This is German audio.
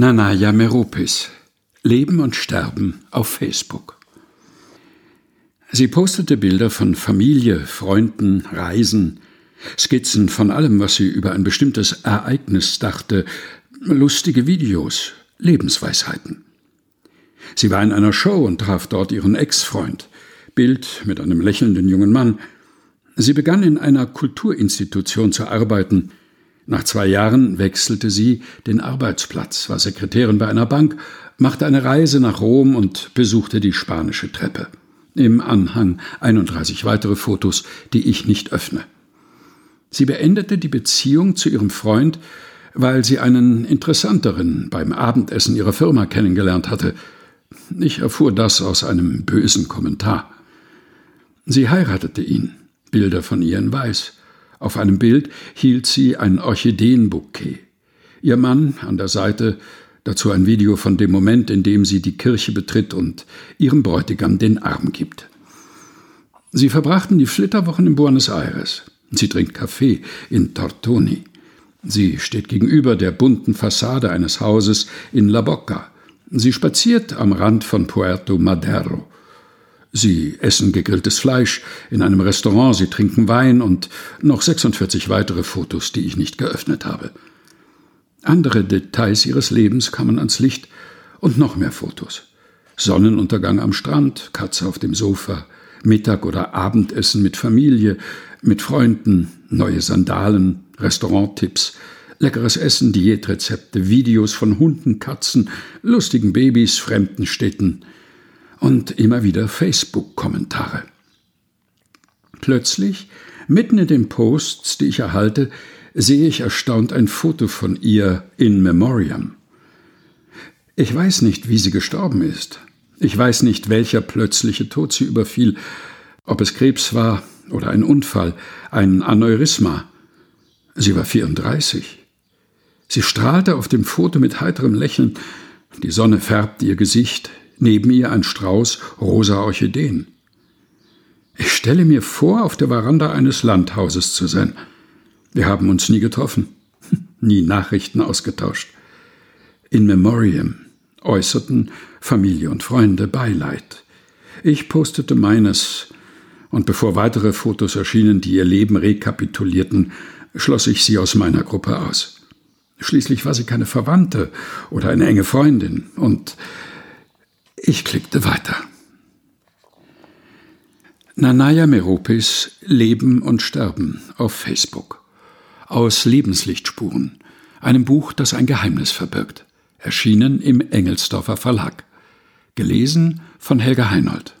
Nanaya Meropis Leben und Sterben auf Facebook. Sie postete Bilder von Familie, Freunden, Reisen, Skizzen von allem, was sie über ein bestimmtes Ereignis dachte, lustige Videos, Lebensweisheiten. Sie war in einer Show und traf dort ihren Ex-Freund, Bild mit einem lächelnden jungen Mann. Sie begann in einer Kulturinstitution zu arbeiten, nach zwei Jahren wechselte sie den Arbeitsplatz, war Sekretärin bei einer Bank, machte eine Reise nach Rom und besuchte die spanische Treppe. Im Anhang 31 weitere Fotos, die ich nicht öffne. Sie beendete die Beziehung zu ihrem Freund, weil sie einen interessanteren beim Abendessen ihrer Firma kennengelernt hatte. Ich erfuhr das aus einem bösen Kommentar. Sie heiratete ihn, Bilder von ihr in Weiß. Auf einem Bild hielt sie ein Orchideenbouquet. Ihr Mann an der Seite, dazu ein Video von dem Moment, in dem sie die Kirche betritt und ihrem Bräutigam den Arm gibt. Sie verbrachten die Flitterwochen in Buenos Aires. Sie trinkt Kaffee in Tortoni. Sie steht gegenüber der bunten Fassade eines Hauses in La Boca. Sie spaziert am Rand von Puerto Madero. Sie essen gegrilltes Fleisch in einem Restaurant, sie trinken Wein und noch 46 weitere Fotos, die ich nicht geöffnet habe. Andere Details ihres Lebens kamen ans Licht und noch mehr Fotos. Sonnenuntergang am Strand, Katze auf dem Sofa, Mittag- oder Abendessen mit Familie, mit Freunden, neue Sandalen, Restauranttipps, leckeres Essen, Diätrezepte, Videos von Hunden, Katzen, lustigen Babys, fremden Städten, und immer wieder Facebook-Kommentare. Plötzlich, mitten in den Posts, die ich erhalte, sehe ich erstaunt ein Foto von ihr in Memoriam. Ich weiß nicht, wie sie gestorben ist. Ich weiß nicht, welcher plötzliche Tod sie überfiel, ob es Krebs war oder ein Unfall, ein Aneurysma. Sie war 34. Sie strahlte auf dem Foto mit heiterem Lächeln, die Sonne färbte ihr Gesicht, neben ihr ein Strauß rosa Orchideen. Ich stelle mir vor, auf der Veranda eines Landhauses zu sein. Wir haben uns nie getroffen, nie Nachrichten ausgetauscht. In Memoriam äußerten Familie und Freunde Beileid. Ich postete meines, und bevor weitere Fotos erschienen, die ihr Leben rekapitulierten, schloss ich sie aus meiner Gruppe aus. Schließlich war sie keine Verwandte oder eine enge Freundin, und ich klickte weiter. Nanaya Meropis Leben und Sterben auf Facebook. Aus Lebenslichtspuren, einem Buch, das ein Geheimnis verbirgt. Erschienen im Engelsdorfer Verlag. Gelesen von Helga Heinold.